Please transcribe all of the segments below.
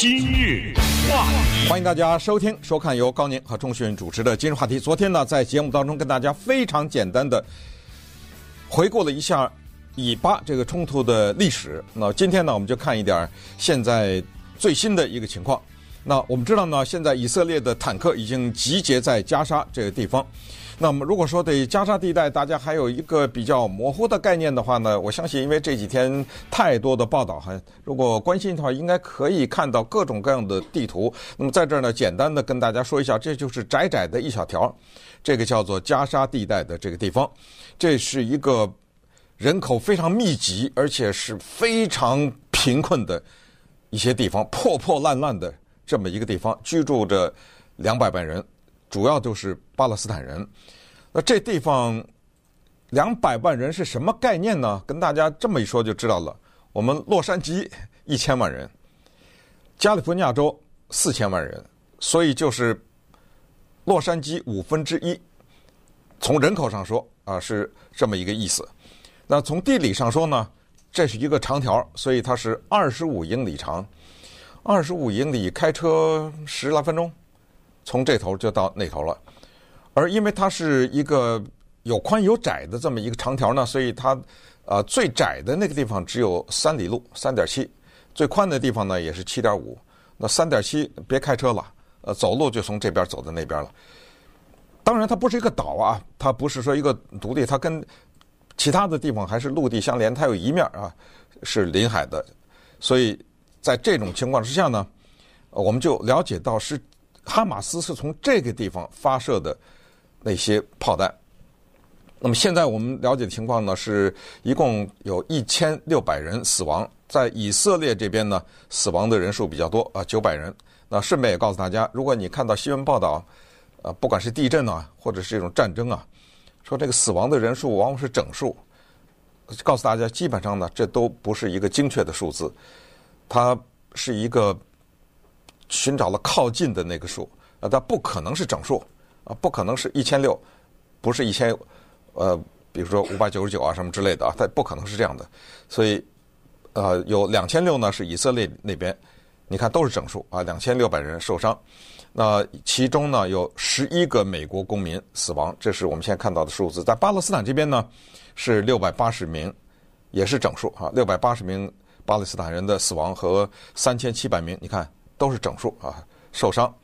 今日话题，欢迎大家收听、收看由高宁和钟迅主持的《今日话题》。昨天呢，在节目当中跟大家非常简单的回顾了一下以巴这个冲突的历史。那今天呢，我们就看一点现在最新的一个情况。那我们知道呢，现在以色列的坦克已经集结在加沙这个地方。那么，如果说对加沙地带大家还有一个比较模糊的概念的话呢，我相信，因为这几天太多的报道，还如果关心的话，应该可以看到各种各样的地图。那么在这儿呢，简单的跟大家说一下，这就是窄窄的一小条，这个叫做加沙地带的这个地方，这是一个人口非常密集，而且是非常贫困的一些地方，破破烂烂的这么一个地方，居住着两百万人。主要就是巴勒斯坦人，那这地方两百万人是什么概念呢？跟大家这么一说就知道了。我们洛杉矶一千万人，加利福尼亚州四千万人，所以就是洛杉矶五分之一。从人口上说啊，是这么一个意思。那从地理上说呢，这是一个长条，所以它是二十五英里长，二十五英里开车十来分钟。从这头就到那头了，而因为它是一个有宽有窄的这么一个长条呢，所以它呃最窄的那个地方只有三里路，三点七，最宽的地方呢也是七点五。那三点七别开车了，呃，走路就从这边走到那边了。当然，它不是一个岛啊，它不是说一个独立，它跟其他的地方还是陆地相连，它有一面啊是临海的，所以在这种情况之下呢，我们就了解到是。哈马斯是从这个地方发射的那些炮弹。那么现在我们了解的情况呢，是一共有一千六百人死亡。在以色列这边呢，死亡的人数比较多啊，九百人。那顺便也告诉大家，如果你看到新闻报道，呃，不管是地震啊，或者是这种战争啊，说这个死亡的人数往往是整数，告诉大家，基本上呢，这都不是一个精确的数字，它是一个。寻找了靠近的那个数，啊，它不可能是整数，啊，不可能是一千六，不是一千，呃，比如说五百九十九啊什么之类的啊，它不可能是这样的，所以，呃，有两千六呢是以色列那边，你看都是整数啊，两千六百人受伤，那其中呢有十一个美国公民死亡，这是我们现在看到的数字，在巴勒斯坦这边呢是六百八十名，也是整数啊，六百八十名巴勒斯坦人的死亡和三千七百名，你看。都是整数啊，受伤。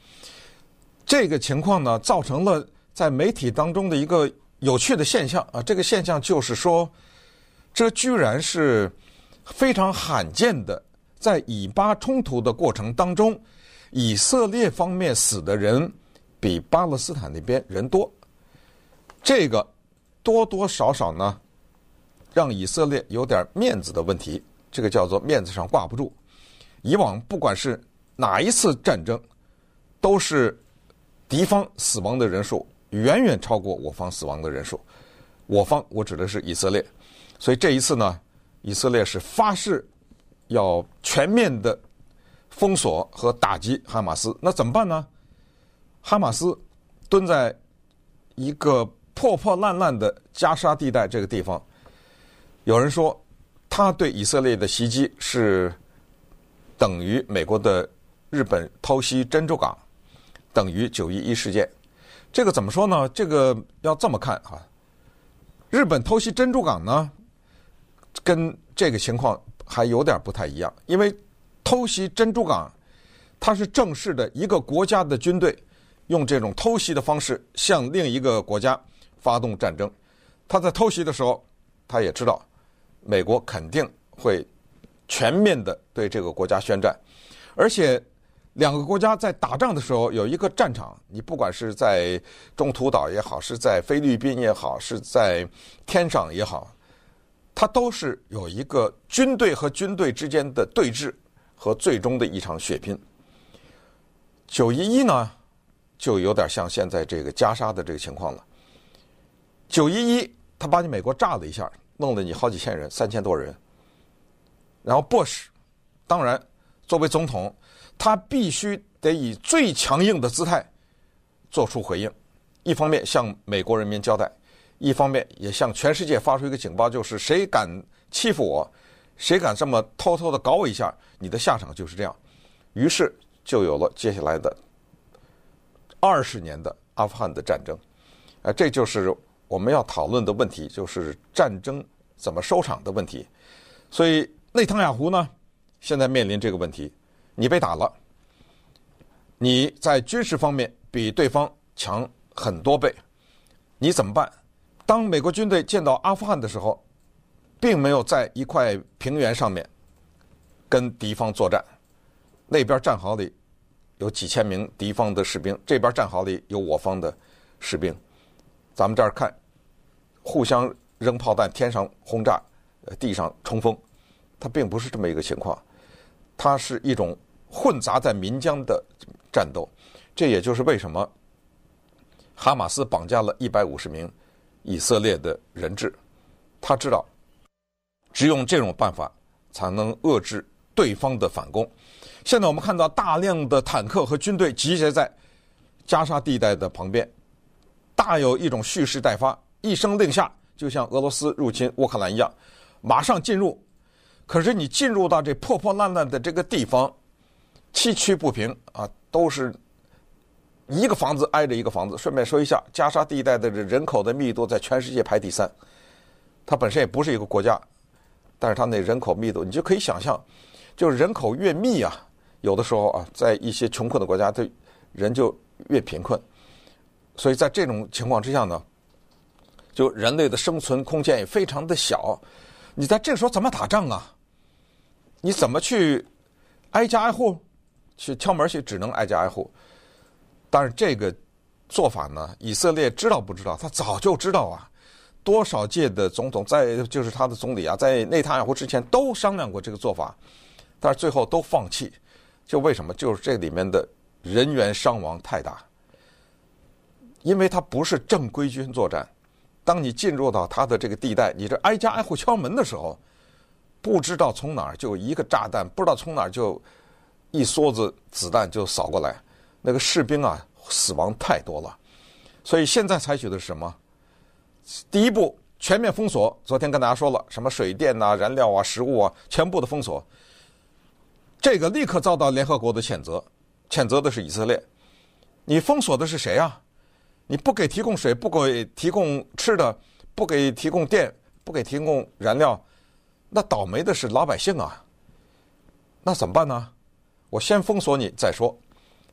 这个情况呢，造成了在媒体当中的一个有趣的现象啊。这个现象就是说，这居然是非常罕见的，在以巴冲突的过程当中，以色列方面死的人比巴勒斯坦那边人多。这个多多少少呢，让以色列有点面子的问题。这个叫做面子上挂不住。以往不管是哪一次战争，都是敌方死亡的人数远远超过我方死亡的人数。我方我指的是以色列，所以这一次呢，以色列是发誓要全面的封锁和打击哈马斯。那怎么办呢？哈马斯蹲在一个破破烂烂的加沙地带这个地方，有人说他对以色列的袭击是等于美国的。日本偷袭珍珠港，等于九一一事件。这个怎么说呢？这个要这么看哈。日本偷袭珍珠港呢，跟这个情况还有点不太一样。因为偷袭珍珠港，它是正式的一个国家的军队用这种偷袭的方式向另一个国家发动战争。他在偷袭的时候，他也知道美国肯定会全面的对这个国家宣战，而且。两个国家在打仗的时候有一个战场，你不管是在中途岛也好，是在菲律宾也好，是在天上也好，它都是有一个军队和军队之间的对峙和最终的一场血拼。九一一呢，就有点像现在这个加沙的这个情况了。九一一，他把你美国炸了一下，弄了你好几千人，三千多人。然后布什，当然作为总统。他必须得以最强硬的姿态做出回应，一方面向美国人民交代，一方面也向全世界发出一个警报，就是谁敢欺负我，谁敢这么偷偷的搞我一下，你的下场就是这样。于是就有了接下来的二十年的阿富汗的战争。啊，这就是我们要讨论的问题，就是战争怎么收场的问题。所以内塔尼亚胡呢，现在面临这个问题：你被打了，你在军事方面比对方强很多倍，你怎么办？当美国军队见到阿富汗的时候，并没有在一块平原上面跟敌方作战，那边战壕里有几千名敌方的士兵，这边战壕里有我方的士兵。咱们这儿看，互相扔炮弹，天上轰炸，呃，地上冲锋，它并不是这么一个情况，它是一种混杂在岷江的战斗。这也就是为什么哈马斯绑架了一百五十名以色列的人质，他知道，只用这种办法才能遏制对方的反攻。现在我们看到大量的坦克和军队集结在加沙地带的旁边。大有一种蓄势待发，一声令下，就像俄罗斯入侵乌克兰一样，马上进入。可是你进入到这破破烂烂的这个地方，崎岖不平啊，都是一个房子挨着一个房子。顺便说一下，加沙地带的人口的密度在全世界排第三，它本身也不是一个国家，但是它那人口密度，你就可以想象，就是人口越密啊，有的时候啊，在一些穷困的国家，对人就越贫困。所以在这种情况之下呢，就人类的生存空间也非常的小。你在这个时候怎么打仗啊？你怎么去挨家挨户去敲门去？只能挨家挨户。但是这个做法呢，以色列知道不知道？他早就知道啊。多少届的总统在就是他的总理啊，在内塔尼亚胡之前都商量过这个做法，但是最后都放弃。就为什么？就是这里面的人员伤亡太大。因为他不是正规军作战，当你进入到他的这个地带，你这挨家挨户敲门的时候，不知道从哪儿就一个炸弹，不知道从哪儿就一梭子子弹就扫过来，那个士兵啊死亡太多了，所以现在采取的是什么？第一步全面封锁，昨天跟大家说了，什么水电啊、燃料啊、食物啊，全部的封锁，这个立刻遭到联合国的谴责，谴责的是以色列，你封锁的是谁啊？你不给提供水，不给提供吃的，不给提供电，不给提供燃料，那倒霉的是老百姓啊！那怎么办呢？我先封锁你再说。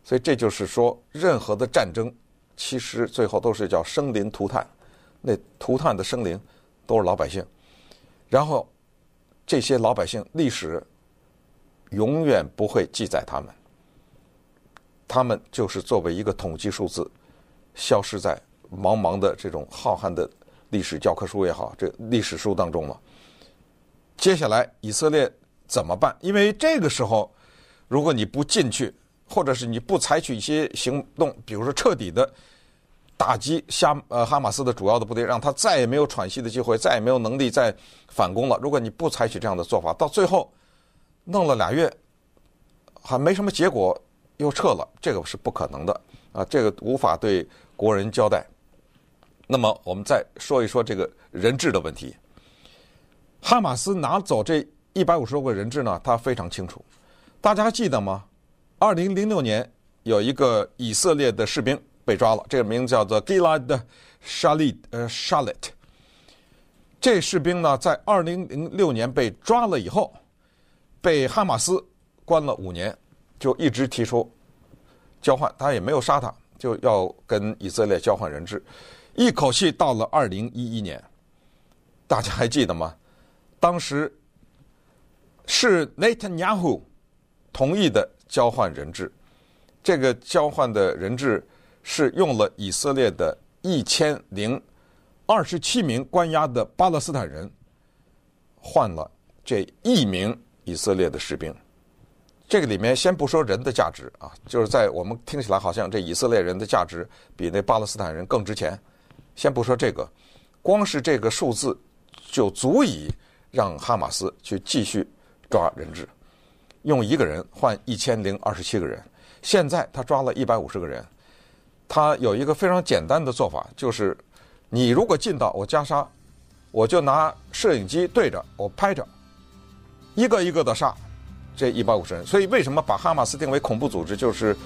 所以这就是说，任何的战争，其实最后都是叫生灵涂炭，那涂炭的生灵都是老百姓。然后这些老百姓历史永远不会记载他们，他们就是作为一个统计数字。消失在茫茫的这种浩瀚的历史教科书也好，这历史书当中了。接下来以色列怎么办？因为这个时候，如果你不进去，或者是你不采取一些行动，比如说彻底的打击哈呃哈马斯的主要的部队，让他再也没有喘息的机会，再也没有能力再反攻了。如果你不采取这样的做法，到最后弄了俩月还没什么结果，又撤了，这个是不可能的啊！这个无法对。国人交代，那么我们再说一说这个人质的问题。哈马斯拿走这一百五十多个人质呢，他非常清楚。大家还记得吗？二零零六年有一个以色列的士兵被抓了，这个名字叫做 Gilad Shalit，呃，Shalit。这士兵呢，在二零零六年被抓了以后，被哈马斯关了五年，就一直提出交换，他也没有杀他。就要跟以色列交换人质，一口气到了二零一一年，大家还记得吗？当时是 Netanyahu 同意的交换人质，这个交换的人质是用了以色列的一千零二十七名关押的巴勒斯坦人，换了这一名以色列的士兵。这个里面先不说人的价值啊，就是在我们听起来好像这以色列人的价值比那巴勒斯坦人更值钱。先不说这个，光是这个数字就足以让哈马斯去继续抓人质，用一个人换一千零二十七个人。现在他抓了一百五十个人，他有一个非常简单的做法，就是你如果进到我加沙，我就拿摄影机对着我拍着，一个一个的杀。这一百五十人。所以为什么把哈马斯定为恐怖组织？就是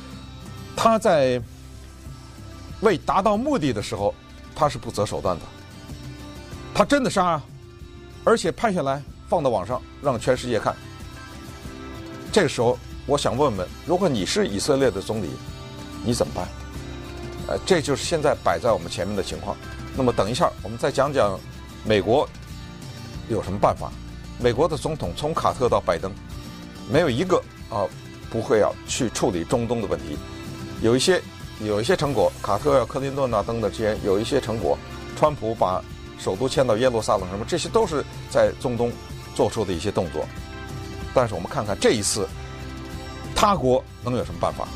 他在为达到目的的时候，他是不择手段的。他真的杀啊，而且拍下来放到网上让全世界看。这个时候，我想问问，如果你是以色列的总理，你怎么办？呃，这就是现在摆在我们前面的情况。那么等一下，我们再讲讲美国有什么办法。美国的总统从卡特到拜登，没有一个啊不会要去处理中东的问题。有一些有一些成果，卡特、克林顿啊等等之间有一些成果。川普把首都迁到耶路撒冷，什么这些都是在中东做出的一些动作。但是我们看看这一次，他国能有什么办法？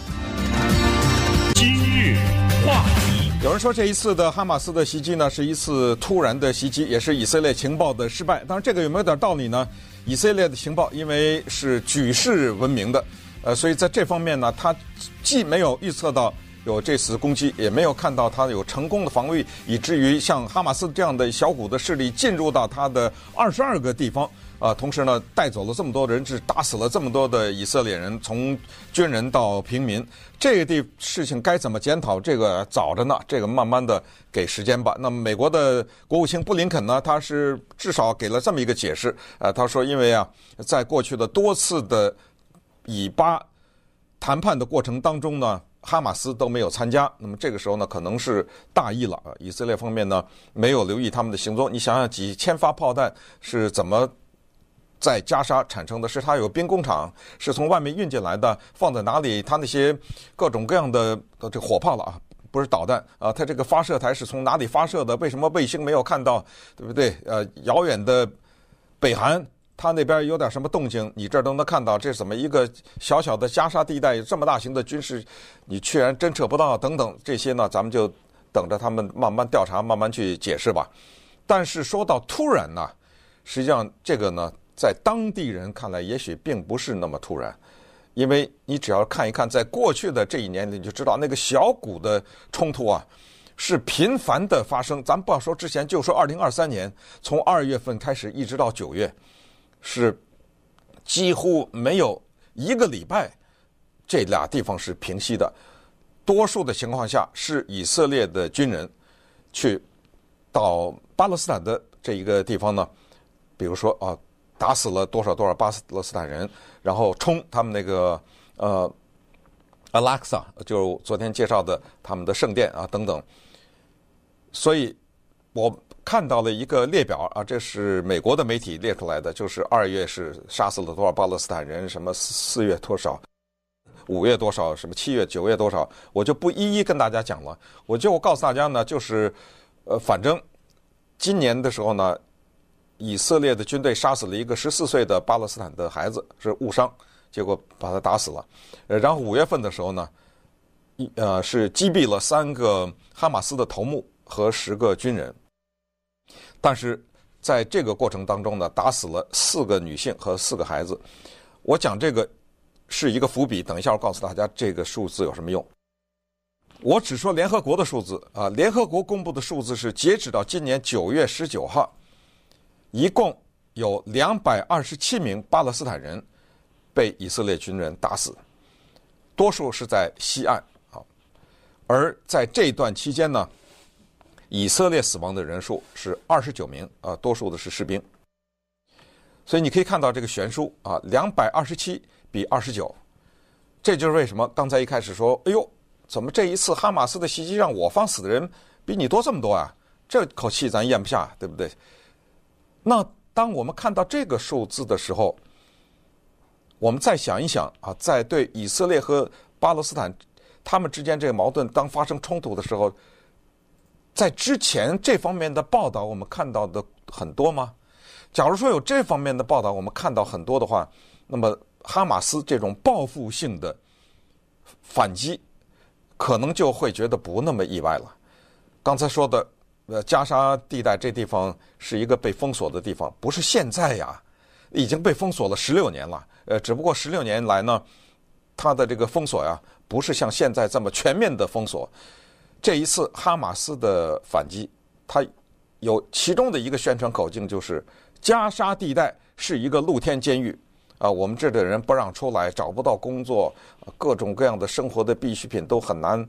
今日话题。有人说这一次的哈马斯的袭击呢，是一次突然的袭击，也是以色列情报的失败。当然，这个有没有点道理呢？以色列的情报因为是举世闻名的，呃，所以在这方面呢，他既没有预测到有这次攻击，也没有看到他有成功的防御，以至于像哈马斯这样的小股的势力进入到他的二十二个地方。啊，同时呢，带走了这么多人质，打死了这么多的以色列人，从军人到平民，这个地事情该怎么检讨？这个早着呢，这个慢慢的给时间吧。那么，美国的国务卿布林肯呢，他是至少给了这么一个解释，呃，他说，因为啊，在过去的多次的以巴谈判的过程当中呢，哈马斯都没有参加，那么这个时候呢，可能是大意了啊，以色列方面呢，没有留意他们的行踪。你想想，几千发炮弹是怎么？在加沙产生的是，它有兵工厂，是从外面运进来的，放在哪里？它那些各种各样的这火炮了啊，不是导弹啊，它这个发射台是从哪里发射的？为什么卫星没有看到？对不对？呃，遥远的北韩，他那边有点什么动静，你这儿都能看到。这怎么一个小小的加沙地带，这么大型的军事，你居然侦测不到？等等这些呢，咱们就等着他们慢慢调查，慢慢去解释吧。但是说到突然呢，实际上这个呢。在当地人看来，也许并不是那么突然，因为你只要看一看，在过去的这一年里，你就知道那个小股的冲突啊，是频繁的发生。咱不要说之前，就说二零二三年，从二月份开始一直到九月，是几乎没有一个礼拜，这俩地方是平息的。多数的情况下，是以色列的军人去到巴勒斯坦的这一个地方呢，比如说啊。打死了多少多少巴勒斯坦人，然后冲他们那个呃阿拉克萨，就昨天介绍的他们的圣殿啊等等。所以我看到了一个列表啊，这是美国的媒体列出来的，就是二月是杀死了多少巴勒斯坦人，什么四月多少，五月多少，什么七月九月多少，我就不一一跟大家讲了。我就告诉大家呢，就是呃，反正今年的时候呢。以色列的军队杀死了一个十四岁的巴勒斯坦的孩子，是误伤，结果把他打死了。呃，然后五月份的时候呢，一呃是击毙了三个哈马斯的头目和十个军人，但是在这个过程当中呢，打死了四个女性和四个孩子。我讲这个是一个伏笔，等一下我告诉大家这个数字有什么用。我只说联合国的数字啊，联合国公布的数字是截止到今年九月十九号。一共有两百二十七名巴勒斯坦人被以色列军人打死，多数是在西岸啊。而在这段期间呢，以色列死亡的人数是二十九名啊，多数的是士兵。所以你可以看到这个悬殊啊，两百二十七比二十九，这就是为什么刚才一开始说，哎呦，怎么这一次哈马斯的袭击让我方死的人比你多这么多啊？这口气咱咽不下，对不对？那当我们看到这个数字的时候，我们再想一想啊，在对以色列和巴勒斯坦他们之间这个矛盾当发生冲突的时候，在之前这方面的报道我们看到的很多吗？假如说有这方面的报道我们看到很多的话，那么哈马斯这种报复性的反击，可能就会觉得不那么意外了。刚才说的。呃，加沙地带这地方是一个被封锁的地方，不是现在呀，已经被封锁了十六年了。呃，只不过十六年来呢，它的这个封锁呀，不是像现在这么全面的封锁。这一次哈马斯的反击，它有其中的一个宣传口径就是加沙地带是一个露天监狱，啊，我们这里的人不让出来，找不到工作，各种各样的生活的必需品都很难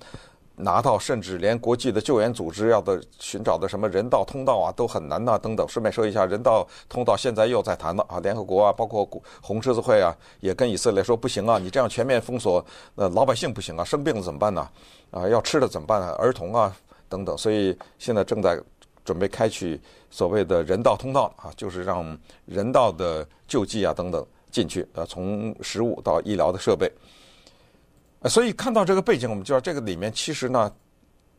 拿到，甚至连国际的救援组织要的寻找的什么人道通道啊都很难呐，等等。顺便说一下，人道通道现在又在谈了啊，联合国啊，包括红十字会啊，也跟以色列说不行啊，你这样全面封锁，那老百姓不行啊，生病了怎么办呢？啊，要吃的怎么办呢？儿童啊等等，所以现在正在准备开启所谓的人道通道啊，就是让人道的救济啊等等。进去，啊，从食物到医疗的设备，所以看到这个背景，我们知道这个里面其实呢，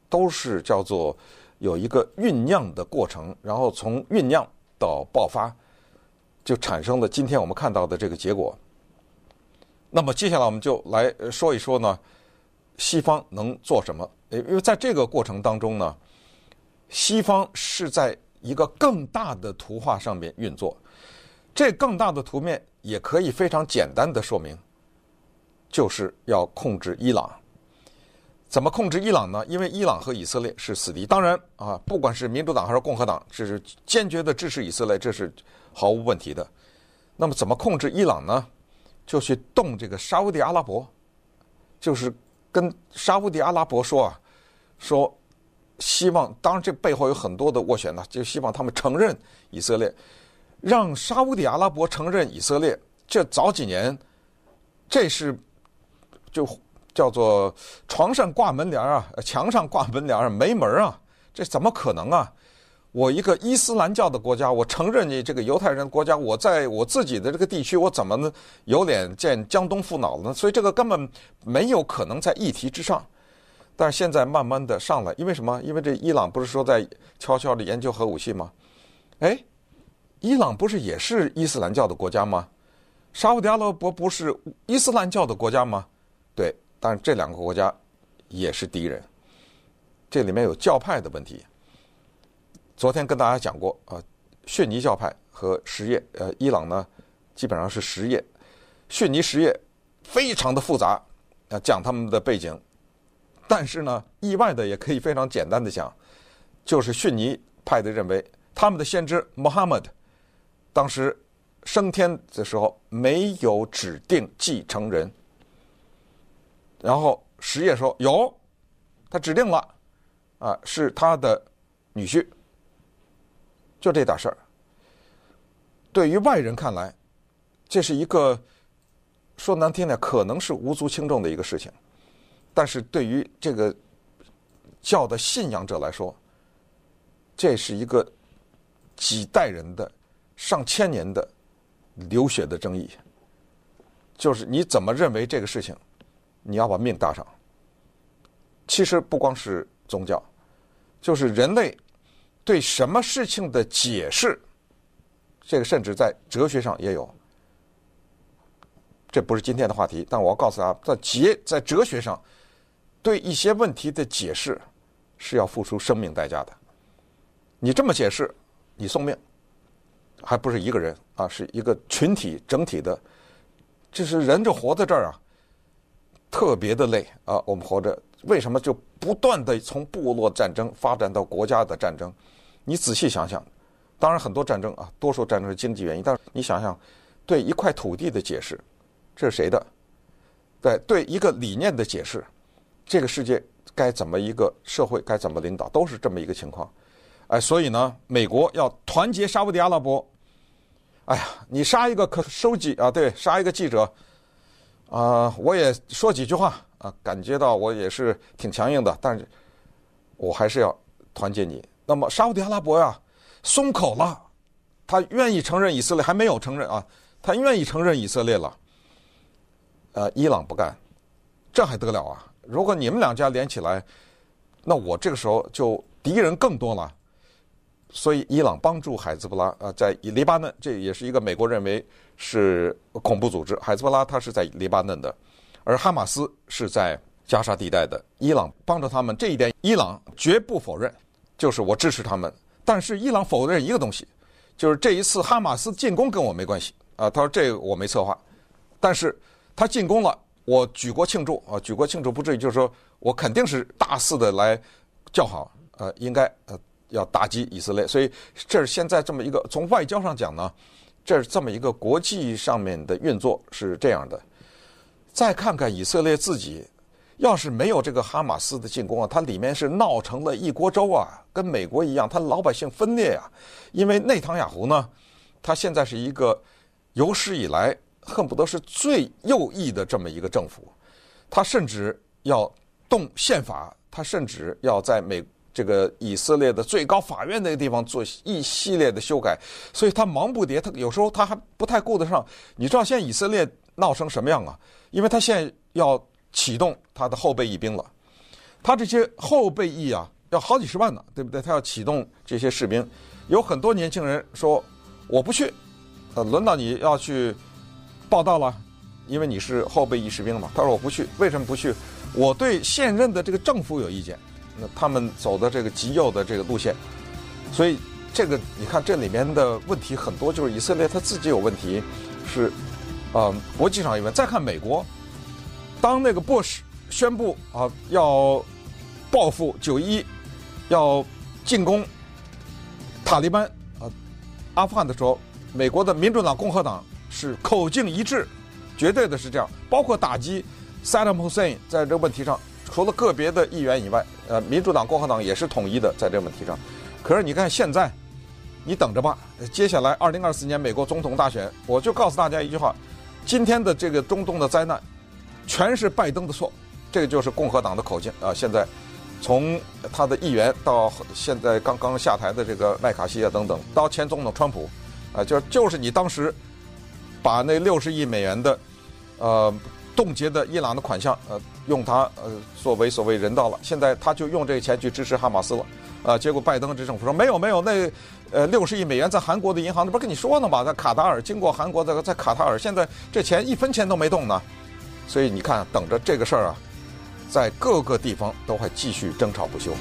都是叫做有一个酝酿的过程，然后从酝酿到爆发，就产生了今天我们看到的这个结果。那么接下来我们就来说一说呢，西方能做什么？因为在这个过程当中呢，西方是在一个更大的图画上面运作，这更大的图面。也可以非常简单的说明，就是要控制伊朗。怎么控制伊朗呢？因为伊朗和以色列是死敌。当然啊，不管是民主党还是共和党，这是坚决的支持以色列，这是毫无问题的。那么怎么控制伊朗呢？就去动这个沙乌地阿拉伯，就是跟沙乌地阿拉伯说啊，说希望，当然这背后有很多的斡旋呢，就希望他们承认以色列。让沙乌地阿拉伯承认以色列，这早几年，这是就叫做床上挂门帘啊，墙上挂门帘没门啊，这怎么可能啊？我一个伊斯兰教的国家，我承认你这个犹太人国家，我在我自己的这个地区，我怎么能有脸见江东父老呢？所以这个根本没有可能在议题之上。但是现在慢慢的上来，因为什么？因为这伊朗不是说在悄悄的研究核武器吗？哎。伊朗不是也是伊斯兰教的国家吗？沙乌地阿拉伯不是伊斯兰教的国家吗？对，但是这两个国家也是敌人。这里面有教派的问题。昨天跟大家讲过啊，逊尼教派和什叶，呃，伊朗呢基本上是什叶，逊尼什叶非常的复杂啊，讲他们的背景。但是呢，意外的也可以非常简单的讲，就是逊尼派的认为他们的先知穆罕默德。当时升天的时候没有指定继承人，然后什叶说有，他指定了，啊，是他的女婿，就这点事儿。对于外人看来，这是一个说难听点可能是无足轻重的一个事情，但是对于这个教的信仰者来说，这是一个几代人的。上千年的流血的争议，就是你怎么认为这个事情，你要把命搭上。其实不光是宗教，就是人类对什么事情的解释，这个甚至在哲学上也有。这不是今天的话题，但我要告诉大家，在哲在哲学上，对一些问题的解释是要付出生命代价的。你这么解释，你送命。还不是一个人啊，是一个群体整体的，就是人就活在这儿啊，特别的累啊。我们活着为什么就不断的从部落战争发展到国家的战争？你仔细想想，当然很多战争啊，多数战争是经济原因，但是你想想，对一块土地的解释，这是谁的？对对一个理念的解释，这个世界该怎么一个社会该怎么领导，都是这么一个情况。哎，所以呢，美国要团结沙乌地阿拉伯。哎呀，你杀一个可收集啊，对，杀一个记者，啊、我也说几句话啊，感觉到我也是挺强硬的，但是我还是要团结你。那么沙乌地阿拉伯呀，松口了，他愿意承认以色列，还没有承认啊，他愿意承认以色列了。呃，伊朗不干，这还得了啊？如果你们两家连起来，那我这个时候就敌人更多了。所以，伊朗帮助海兹布拉啊，在黎巴嫩，这也是一个美国认为是恐怖组织。海兹布拉他是在黎巴嫩的，而哈马斯是在加沙地带的。伊朗帮助他们这一点，伊朗绝不否认，就是我支持他们。但是，伊朗否认一个东西，就是这一次哈马斯进攻跟我没关系啊。他说这我没策划，但是他进攻了，我举国庆祝啊，举国庆祝不至于，就是说我肯定是大肆的来叫好，呃，应该呃。要打击以色列，所以这是现在这么一个从外交上讲呢，这是这么一个国际上面的运作是这样的。再看看以色列自己，要是没有这个哈马斯的进攻啊，它里面是闹成了一锅粥啊，跟美国一样，它老百姓分裂啊。因为内塔尼亚胡呢，他现在是一个有史以来恨不得是最右翼的这么一个政府，他甚至要动宪法，他甚至要在美。这个以色列的最高法院那个地方做一系列的修改，所以他忙不迭，他有时候他还不太顾得上。你知道现在以色列闹成什么样啊？因为他现在要启动他的后备役兵了，他这些后备役啊要好几十万呢，对不对？他要启动这些士兵，有很多年轻人说我不去，呃，轮到你要去报道了，因为你是后备役士兵嘛。他说我不去，为什么不去？我对现任的这个政府有意见。那他们走的这个极右的这个路线，所以这个你看这里面的问题很多，就是以色列他自己有问题，是呃国际上有问。再看美国，当那个 Bush 宣布啊要报复九一，要进攻塔利班啊阿富汗的时候，美国的民主党、共和党是口径一致，绝对的是这样，包括打击 Saddam Hussein 在这个问题上。除了个别的议员以外，呃，民主党、共和党也是统一的在这个问题上。可是你看现在，你等着吧，接下来二零二四年美国总统大选，我就告诉大家一句话：今天的这个中东的灾难，全是拜登的错。这个就是共和党的口径啊！现在从他的议员到现在刚刚下台的这个麦卡锡啊等等，到前总统川普，啊，就就是你当时把那六十亿美元的，呃。冻结的伊朗的款项，呃，用它呃作为所谓人道了。现在他就用这个钱去支持哈马斯了，啊、呃，结果拜登这政府说没有没有，那呃六十亿美元在韩国的银行，那不是跟你说呢吗？在卡塔尔经过韩国在在卡塔尔，现在这钱一分钱都没动呢。所以你看，等着这个事儿啊，在各个地方都会继续争吵不休。